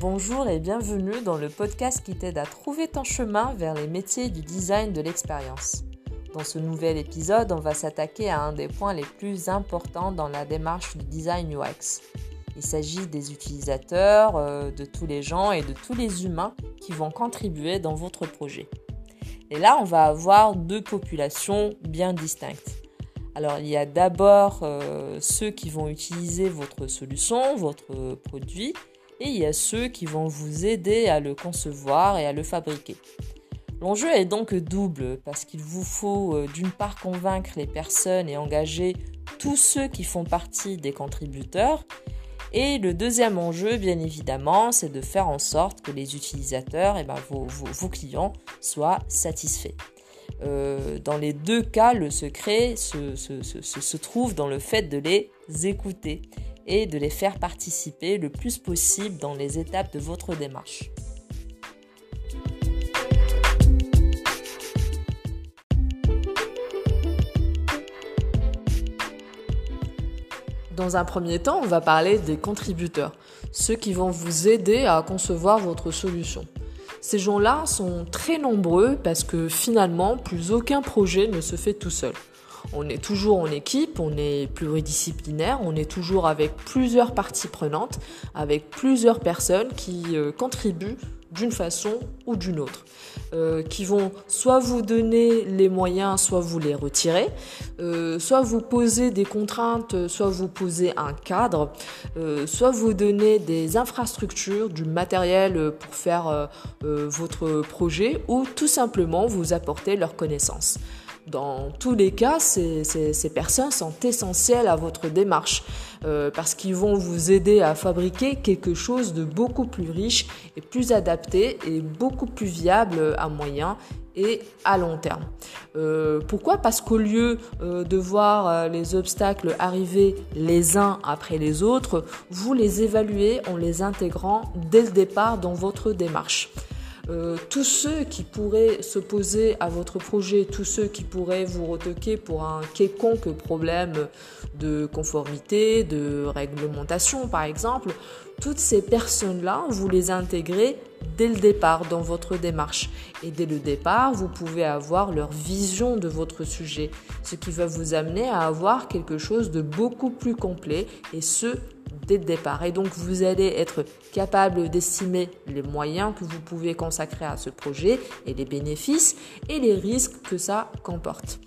Bonjour et bienvenue dans le podcast qui t'aide à trouver ton chemin vers les métiers du design de l'expérience. Dans ce nouvel épisode, on va s'attaquer à un des points les plus importants dans la démarche du design UX. Il s'agit des utilisateurs, euh, de tous les gens et de tous les humains qui vont contribuer dans votre projet. Et là, on va avoir deux populations bien distinctes. Alors, il y a d'abord euh, ceux qui vont utiliser votre solution, votre produit, et il y a ceux qui vont vous aider à le concevoir et à le fabriquer. L'enjeu est donc double parce qu'il vous faut euh, d'une part convaincre les personnes et engager tous ceux qui font partie des contributeurs et le deuxième enjeu, bien évidemment, c'est de faire en sorte que les utilisateurs, et eh ben, vos, clients, soient satisfaits. Euh, dans les deux cas, le secret se, trouve dans le fait de les écouter et de les faire participer le plus possible dans les étapes de votre démarche. Dans un premier temps, on va parler des contributeurs, ceux qui vont vous aider à concevoir votre solution. Ces gens-là sont très nombreux parce que finalement, plus aucun projet ne se fait tout seul. On est toujours en équipe, on est pluridisciplinaire, on est toujours avec plusieurs parties prenantes, avec plusieurs personnes qui euh, contribuent d'une façon ou d'une autre, euh, qui vont soit vous donner les moyens, soit vous les retirer, euh, soit vous poser des contraintes, soit vous poser un cadre, soit vous donner des infrastructures, du matériel pour faire votre projet, ou tout simplement vous apporter leurs connaissances. Dans tous les cas, ces, personnes sont essentielles à votre démarche euh, parce qu'ils vont vous aider à fabriquer quelque chose de beaucoup plus riche et plus adapté et beaucoup plus viable à moyen et à long terme. Euh, pourquoi? Parce qu'au lieu euh, de voir les obstacles arriver les uns après les autres, vous les évaluez en les intégrant dès le départ dans votre démarche. Euh, tous ceux qui pourraient s'opposer à votre projet, tous ceux qui pourraient vous retoquer pour un quelconque problème de conformité, de réglementation par exemple, toutes ces personnes-là, vous les intégrez dès le départ dans votre démarche. Et dès le départ, vous pouvez avoir leur vision de votre sujet, ce qui va vous amener à avoir quelque chose de beaucoup plus complet et ce, dès le départ. Et donc, vous allez être capable d'estimer les moyens que vous pouvez consacrer à ce projet et les bénéfices et les risques que ça comporte.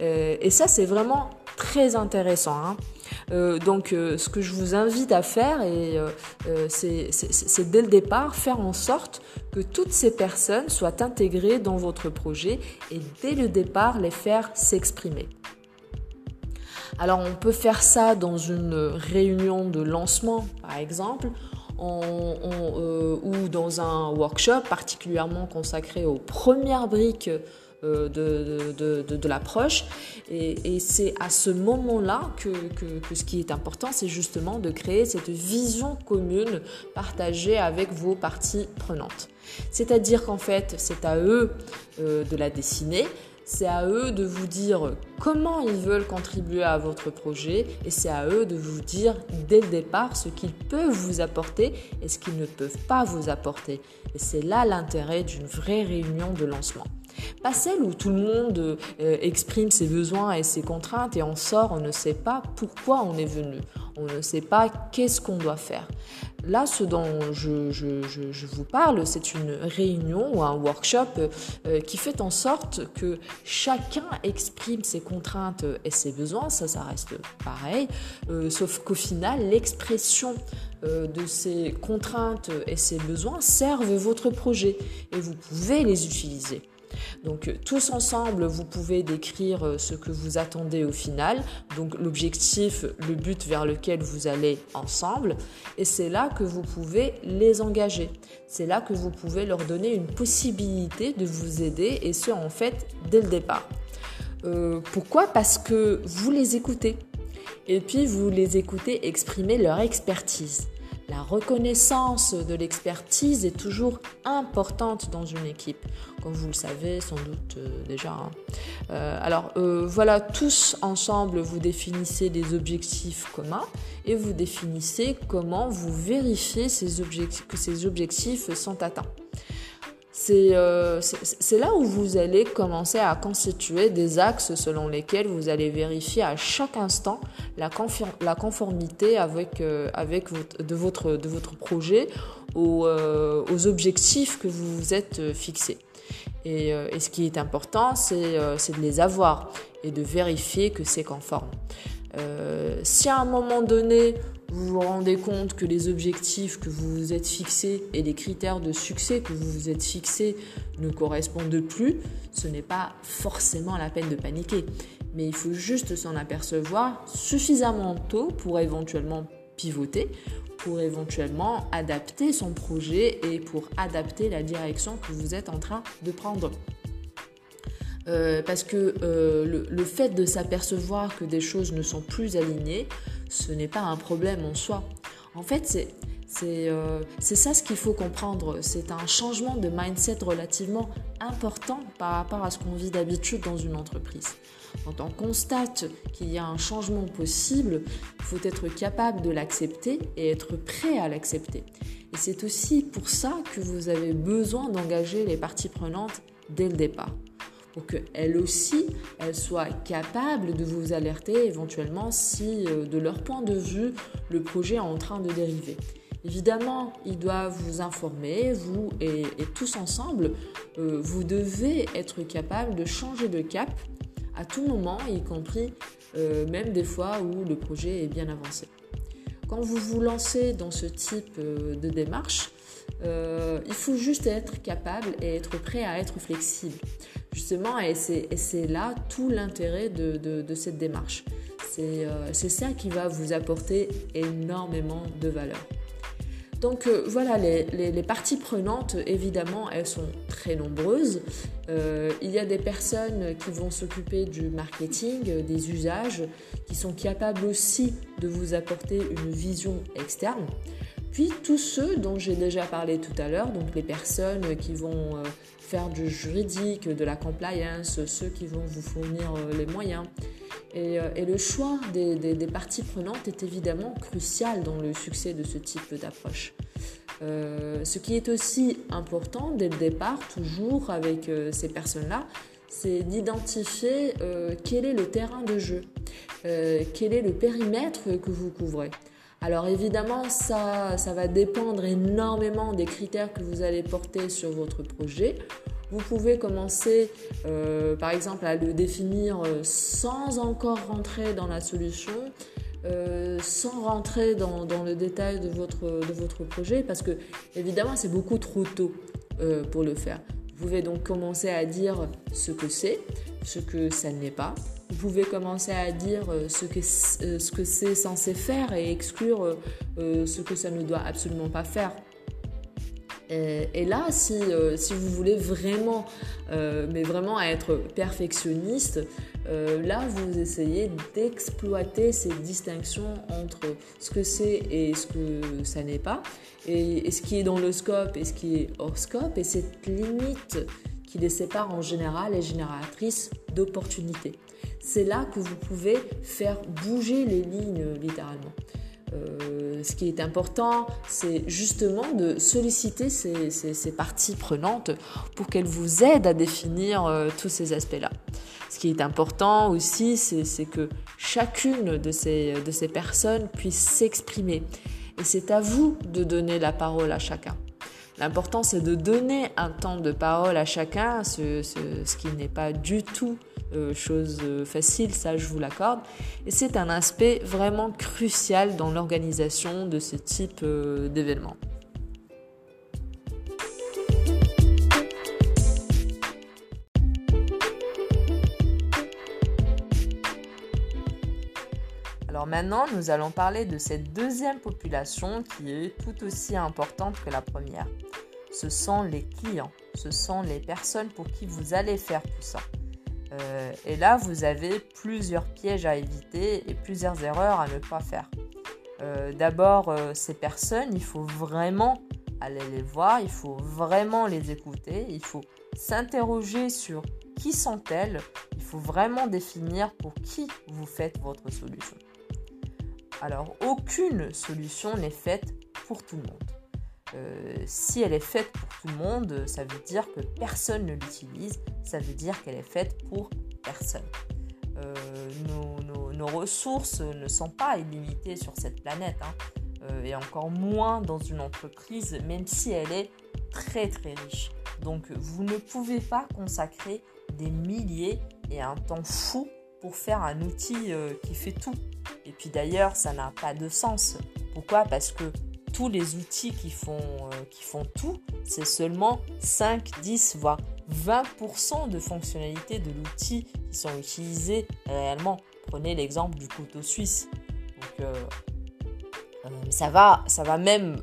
Euh, et ça, c'est vraiment très intéressant. Hein. Euh, donc, euh, ce que je vous invite à faire, et, c'est dès le départ faire en sorte que toutes ces personnes soient intégrées dans votre projet et dès le départ les faire s'exprimer. Alors on peut faire ça dans une réunion de lancement, par exemple, euh, ou dans un workshop particulièrement consacré aux premières briques euh, de, l'approche. Et, c'est à ce moment-là que, ce qui est important, c'est justement de créer cette vision commune partagée avec vos parties prenantes. C'est-à-dire qu'en fait, c'est à eux euh, de la dessiner, c'est à eux de vous dire comment ils veulent contribuer à votre projet et c'est à eux de vous dire dès le départ ce qu'ils peuvent vous apporter et ce qu'ils ne peuvent pas vous apporter. Et c'est là l'intérêt d'une vraie réunion de lancement. Pas celle où tout le monde euh, exprime ses besoins et ses contraintes et on sort, on ne sait pas pourquoi on est venu, on ne sait pas qu'est-ce qu'on doit faire. Là, ce dont je, vous parle, c'est une réunion ou un workshop euh, qui fait en sorte que chacun exprime ses contraintes et ses besoins, ça, ça reste pareil, euh, sauf qu'au final, l'expression de ces contraintes et ces besoins servent votre projet et vous pouvez les utiliser. Donc euh, tous ensemble, vous pouvez décrire euh, ce que vous attendez au final, donc l'objectif, le but vers lequel vous allez ensemble, et c'est là que vous pouvez les engager. C'est là que vous pouvez leur donner une possibilité de vous aider, et ce en fait dès le départ. Euh, pourquoi? Parce que vous les écoutez. Et puis vous les écoutez exprimer leur expertise. La reconnaissance de l'expertise est toujours importante dans une équipe, comme vous le savez sans doute euh, déjà. Hein. Euh, alors euh, voilà, tous ensemble, vous définissez des objectifs communs et vous définissez comment vous vérifiez que ces objectifs sont atteints. Euh, c'est là où vous allez commencer à constituer des axes selon lesquels vous allez vérifier à chaque instant la, la conformité avec, euh, avec votre, de, votre, de votre projet aux, euh, aux, objectifs que vous vous êtes fixés. Et, et ce qui est important, c'est de les avoir et de vérifier que c'est conforme. si à un moment donné, vous vous rendez compte que les objectifs que vous vous êtes fixés et les critères de succès que vous vous êtes fixés ne correspondent plus, ce n'est pas forcément la peine de paniquer. Mais il faut juste s'en apercevoir suffisamment tôt pour éventuellement pivoter, pour éventuellement adapter son projet et pour adapter la direction que vous êtes en train de prendre. Euh, parce que euh, le, fait de s'apercevoir que des choses ne sont plus alignées, ce n'est pas un problème en soi. En fait, c'est euh, c'est ça ce qu'il faut comprendre. C'est un changement de mindset relativement important par rapport à ce qu'on vit d'habitude dans une entreprise. Quand on constate qu'il y a un changement possible, il faut être capable de l'accepter et être prêt à l'accepter. Et c'est aussi pour ça que vous avez besoin d'engager les parties prenantes dès le départ pour qu'elles aussi, elles soient capables de vous alerter éventuellement si, euh, de leur point de vue, le projet est en train de dériver. Évidemment, ils doivent vous informer, vous et, tous ensemble, euh, vous devez être capable de changer de cap à tout moment, y compris euh, même des fois où le projet est bien avancé. Quand vous vous lancez dans ce type de démarche, il faut juste être capable et être prêt à être flexible. Justement, et c'est là tout l'intérêt de, cette démarche. Euh, c'est ça qui va vous apporter énormément de valeur. Donc euh, voilà, les, parties prenantes, évidemment, elles sont très nombreuses. Euh, il y a des personnes qui vont s'occuper du marketing, des usages, qui sont capables aussi de vous apporter une vision externe. Puis tous ceux dont j'ai déjà parlé tout à l'heure, donc les personnes qui vont faire du juridique, de la compliance, ceux qui vont vous fournir euh, les moyens. Et, euh, le choix des, parties prenantes est évidemment crucial dans le succès de ce type d'approche. Euh, ce qui est aussi important dès le départ, toujours avec ces personnes-là, c'est d'identifier quel est le terrain de jeu, quel est le périmètre que vous couvrez. Alors évidemment, ça, ça va dépendre énormément des critères que vous allez porter sur votre projet. Vous pouvez commencer euh, par exemple à le définir euh, sans encore rentrer dans la solution, euh, sans rentrer dans, dans, le détail de votre, de votre projet parce que évidemment c'est beaucoup trop tôt pour le faire. Vous pouvez donc commencer à dire ce que c'est, ce que ça n'est pas, vous pouvez commencer à dire euh, ce que, euh, ce que c'est censé faire et exclure euh, ce que ça ne doit absolument pas faire. Et, là, si, vous voulez vraiment, mais vraiment être perfectionniste, là, vous essayez d'exploiter ces distinctions entre ce que c'est et ce que ça n'est pas, et, ce qui est dans le scope et ce qui est hors scope, et cette limite qui les sépare en général est génératrice d'opportunités c'est là que vous pouvez faire bouger les lignes littéralement. Euh, ce qui est important, c'est justement de solliciter ces, parties prenantes pour qu'elles vous aident à définir euh, tous ces aspects-là. Ce qui est important aussi, c'est que chacune de ces, personnes puisse s'exprimer. Et c'est à vous de donner la parole à chacun. L'important, c'est de donner un temps de parole à chacun, ce qui n'est pas du tout euh, chose euh, facile, ça je vous l'accorde. Et c'est un aspect vraiment crucial dans l'organisation de ce type euh, d'événements. Alors maintenant, nous allons parler de cette deuxième population qui est tout aussi importante que la première. Ce sont les clients, ce sont les personnes pour qui vous allez faire tout ça. Euh, et là, vous avez plusieurs pièges à éviter et plusieurs erreurs à ne pas faire. D'abord, ces personnes, il faut vraiment aller les voir, il faut vraiment les écouter, il faut s'interroger sur qui sont-elles, il faut vraiment définir pour qui vous faites votre solution. Alors, aucune solution n'est faite pour tout le monde. Euh, si elle est faite pour tout le monde, ça veut dire que personne ne l'utilise, ça veut dire qu'elle est faite pour personne. Euh, nos, ressources ne sont pas illimitées sur cette planète, hein. euh, et encore moins dans une entreprise, même si elle est très très riche. Donc vous ne pouvez pas consacrer des milliers et un temps fou pour faire un outil qui fait tout. Et puis d'ailleurs, ça n'a pas de sens. Pourquoi? Parce que tous les outils qui font, euh, qui font tout, c'est seulement 5, 10, voire 20% de fonctionnalités de l'outil qui sont utilisés réellement. Prenez l'exemple du couteau suisse. Euh, euh, ça, va, ça va même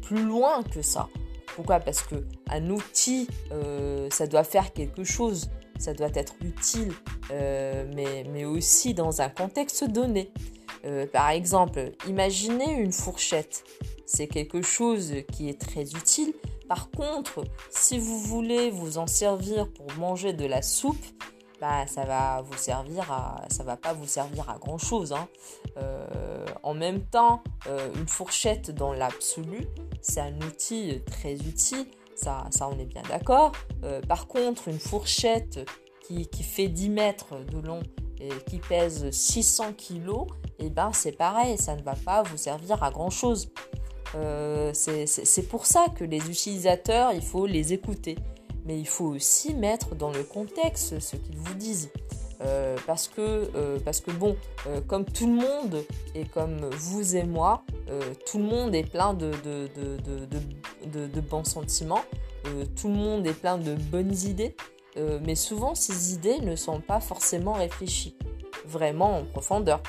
plus loin que ça. Pourquoi? Parce que un outil, ça doit faire quelque chose, ça doit être utile, mais aussi dans un contexte donné. Par exemple, imaginez une fourchette c'est quelque chose qui est très utile. Par contre, si vous voulez vous en servir pour manger de la soupe, bah, ça va vous servir à, ça va pas vous servir à grand chose. Hein. Euh, en même temps, euh, une fourchette dans l'absolu, c'est un outil très utile. Ça, ça on est bien d'accord. Euh, par contre, une fourchette qui, qui, fait 10 mètres de long et qui pèse 600 kg, et ben c'est pareil, ça ne va pas vous servir à grand chose. Euh, c'est pour ça que les utilisateurs, il faut les écouter. Mais il faut aussi mettre dans le contexte ce qu'ils vous disent. Euh, parce, que, euh, parce que bon, comme tout le monde et comme vous et moi, tout le monde est plein de, de, de, de bons sentiments, tout le monde est plein de bonnes idées, mais souvent ces idées ne sont pas forcément réfléchies, vraiment en profondeur.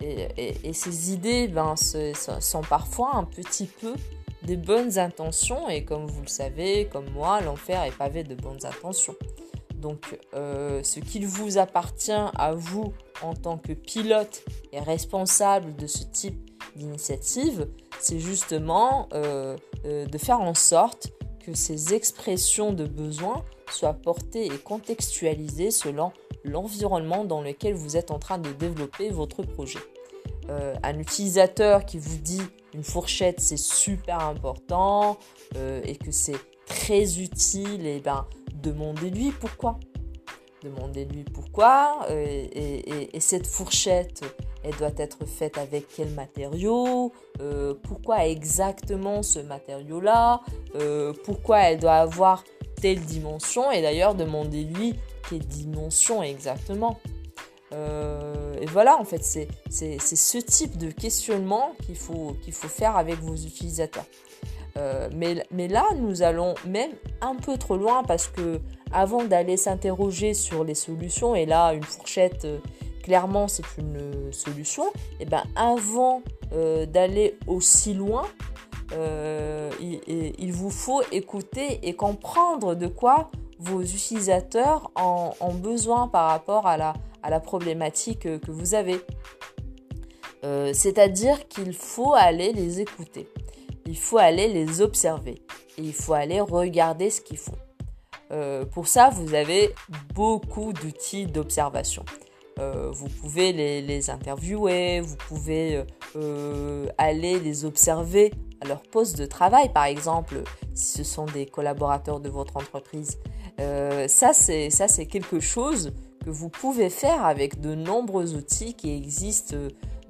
Et, ces idées ben, sont parfois un petit peu des bonnes intentions. Et comme vous le savez, comme moi, l'enfer est pavé de bonnes intentions. Donc, euh, ce qu'il vous appartient à vous en tant que pilote et responsable de ce type d'initiative, c'est justement euh, euh, de faire en sorte que ces expressions de besoin soient portées et contextualisées selon l'environnement dans lequel vous êtes en train de développer votre projet. Euh, un utilisateur qui vous dit une fourchette c'est super important euh, et que c'est très utile, et eh ben demandez-lui pourquoi. Demandez-lui pourquoi euh, et, cette fourchette elle doit être faite avec quel matériau, pourquoi exactement ce matériau-là, pourquoi elle doit avoir telle dimension et d'ailleurs demandez-lui quelle dimension exactement. Euh, et voilà, en fait, c'est ce type de questionnement qu'il faut faire avec vos utilisateurs. Euh, mais, mais, là, nous allons même un peu trop loin parce que avant d'aller s'interroger sur les solutions, et là, une fourchette, euh, clairement, c'est une solution, et ben avant d'aller aussi loin, il, vous faut écouter et comprendre de quoi vos utilisateurs ont besoin par rapport à la, à la problématique que vous avez. Euh, c'est-à-dire qu'il faut aller les écouter, il faut aller les observer et il faut aller regarder ce qu'ils font. Euh, pour ça, vous avez beaucoup d'outils d'observation. Euh, vous pouvez les, interviewer, vous pouvez aller les observer à leur poste de travail, par exemple, si ce sont des collaborateurs de votre entreprise. ça, c'est quelque chose que vous pouvez faire avec de nombreux outils qui existent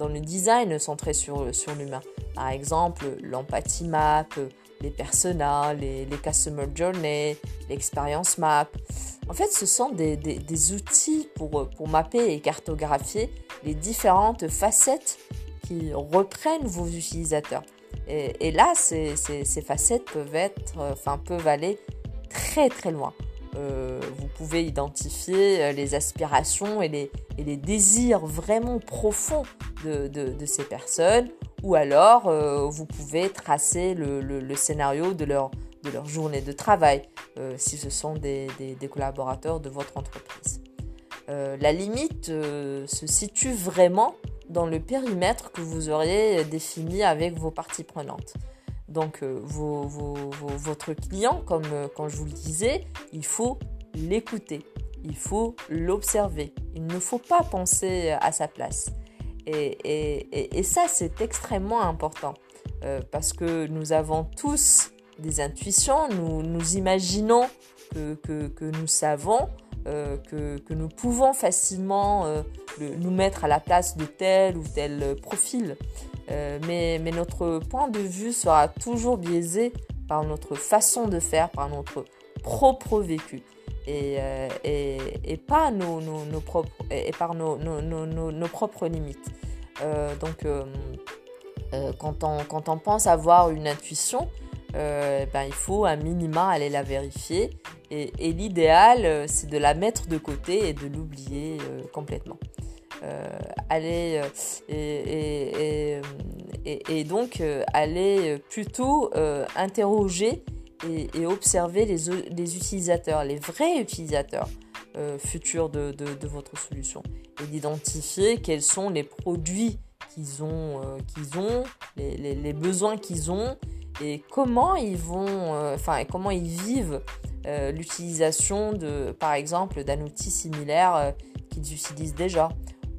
dans le design centré sur, sur l'humain. Par exemple, l'empathie map, les personas, les, les customer journey, l'experience map. En fait, ce sont des, des, outils pour, pour mapper et cartographier les différentes facettes qui reprennent vos utilisateurs. Et, là, ces, ces, ces, facettes peuvent être, enfin, peuvent aller très très loin. Euh, vous pouvez identifier euh, les aspirations et les, et les désirs vraiment profonds de, ces personnes, ou alors euh, vous pouvez tracer le, scénario de leur, journée de travail, si ce sont des, collaborateurs de votre entreprise. la limite se situe vraiment dans le périmètre que vous auriez défini avec vos parties prenantes. Donc votre client, comme quand je vous le disais, il faut l'écouter, il faut l'observer. Il ne faut pas penser à sa place. Et, ça, c'est extrêmement important euh, parce que nous avons tous des intuitions, nous, nous imaginons que, nous savons, euh, que, nous pouvons facilement euh, nous mettre à la place de tel ou tel profil. mais, mais notre point de vue sera toujours biaisé par notre façon de faire, par notre propre vécu. Euh, et, pas nos, propres, et par nos, nos propres limites. Euh, donc, euh, quand, on, quand on pense avoir une intuition, ben, il faut à minima aller la vérifier. Et, et l'idéal, c'est de la mettre de côté et de l'oublier complètement. aller et, et, donc aller plutôt interroger et, observer les, utilisateurs, les vrais utilisateurs euh, futurs de, votre solution. Et d'identifier quels sont les produits qu'ils ont, euh, les, les besoins qu'ils ont et comment ils vont, euh, enfin, comment ils vivent l'utilisation de, par exemple, d'un outil similaire qu'ils utilisent déjà.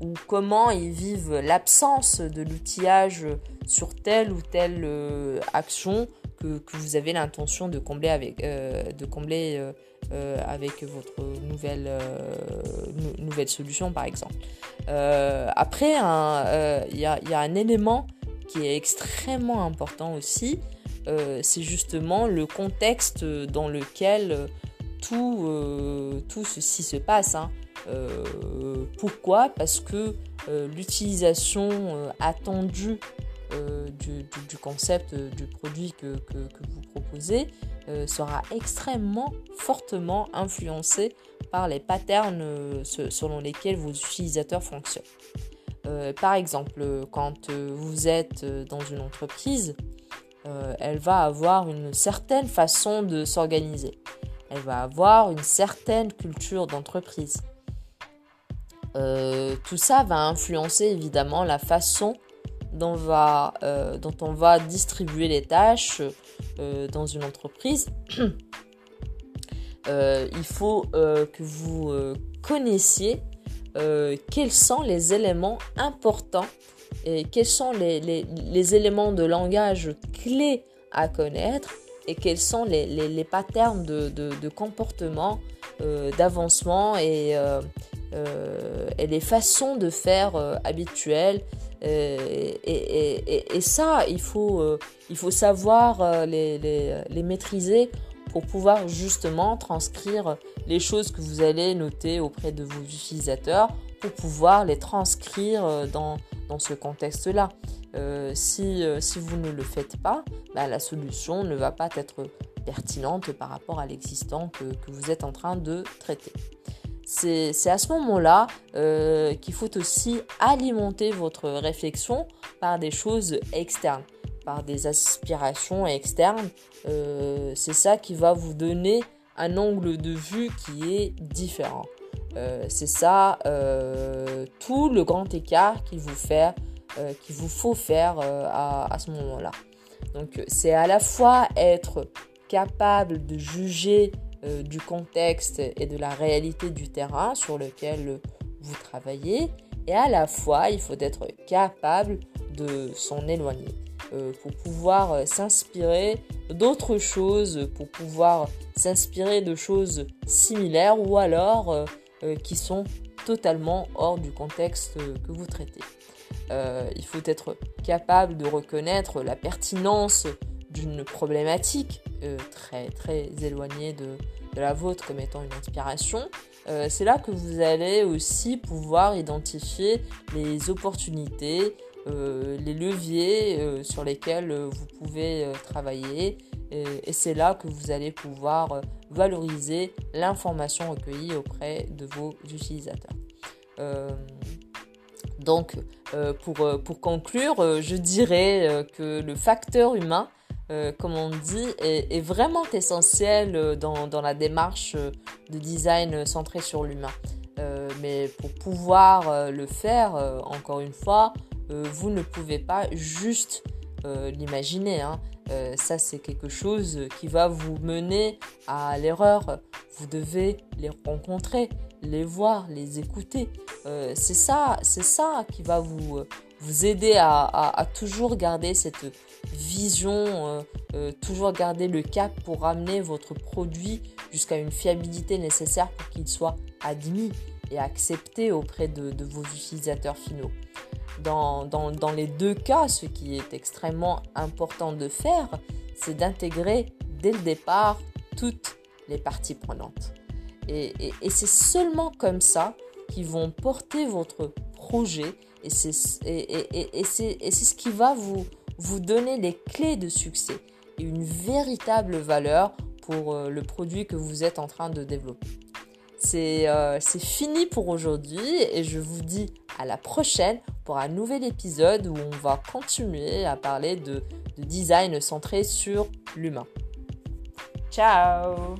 Ou comment ils vivent l'absence de l'outillage sur telle ou telle action que, vous avez l'intention de combler avec, euh, de combler, euh, euh, avec votre nouvelle, nouvelle solution, par exemple. après, il y, a, y, a, un élément qui est extrêmement important aussi, c'est justement le contexte dans lequel tout, tout ceci se passe. Hein. pourquoi? Parce que l'utilisation attendue euh, du, concept euh, du produit que, vous proposez euh, sera extrêmement fortement influencé par les patterns selon lesquels vos utilisateurs fonctionnent. par exemple, quand vous êtes dans une entreprise, elle va avoir une certaine façon de s'organiser. Elle va avoir une certaine culture d'entreprise. tout ça va influencer évidemment la façon dont, va, euh, dont on va distribuer les tâches euh, dans une entreprise, euh, il faut que vous connaissiez quels sont les éléments importants et quels sont les, les, les, éléments de langage clés à connaître et quels sont les, les patterns de, de, de comportement, d'avancement et, et les façons de faire habituelles euh, et, ça, il faut, euh, il faut savoir euh, les, les, maîtriser pour pouvoir justement transcrire les choses que vous allez noter auprès de vos utilisateurs pour pouvoir les transcrire dans, dans ce contexte-là. si, si, vous ne le faites pas, bah, la solution ne va pas être pertinente par rapport à l'existant que, que, vous êtes en train de traiter c'est à ce moment-là euh, qu'il faut aussi alimenter votre réflexion par des choses externes, par des aspirations externes. Euh, c'est ça qui va vous donner un angle de vue qui est différent. Euh, c'est ça tout le grand écart qu'il vous, faut faire à, ce moment-là. Donc c'est à la fois être capable de juger euh, du contexte et de la réalité du terrain sur lequel vous travaillez. Et à la fois, il faut être capable de s'en éloigner euh, pour pouvoir euh, s'inspirer d'autres choses, pour pouvoir s'inspirer de choses similaires ou alors qui sont totalement hors du contexte que vous traitez. il faut être capable de reconnaître la pertinence d'une problématique euh, très très éloignée de, la vôtre comme étant une inspiration, euh, c'est là que vous allez aussi pouvoir identifier les opportunités, euh, les leviers sur lesquels vous pouvez travailler. Et, c'est là que vous allez pouvoir valoriser l'information recueillie auprès de vos utilisateurs. donc, pour, pour conclure, je dirais que le facteur humain euh, comme on dit, est, vraiment essentiel euh, dans, la démarche euh, de design centré sur l'humain. Mais pour pouvoir le faire, encore une fois, vous ne pouvez pas juste l'imaginer. Hein. ça, c'est quelque chose qui va vous mener à l'erreur. Vous devez les rencontrer, les voir, les écouter. c'est ça, ça qui va vous vous aider à, toujours garder cette vision, euh, euh, toujours garder le cap pour ramener votre produit jusqu'à une fiabilité nécessaire pour qu'il soit admis et accepté auprès de, vos utilisateurs finaux. Dans, les deux cas, ce qui est extrêmement important de faire, c'est d'intégrer dès le départ toutes les parties prenantes. et c'est seulement comme ça qu'ils vont porter votre projet et c'est ce qui va vous, vous donner les clés de succès et une véritable valeur pour euh, le produit que vous êtes en train de développer. Euh, c'est fini pour aujourd'hui et je vous dis à la prochaine pour un nouvel épisode où on va continuer à parler de, de design centré sur l'humain. Ciao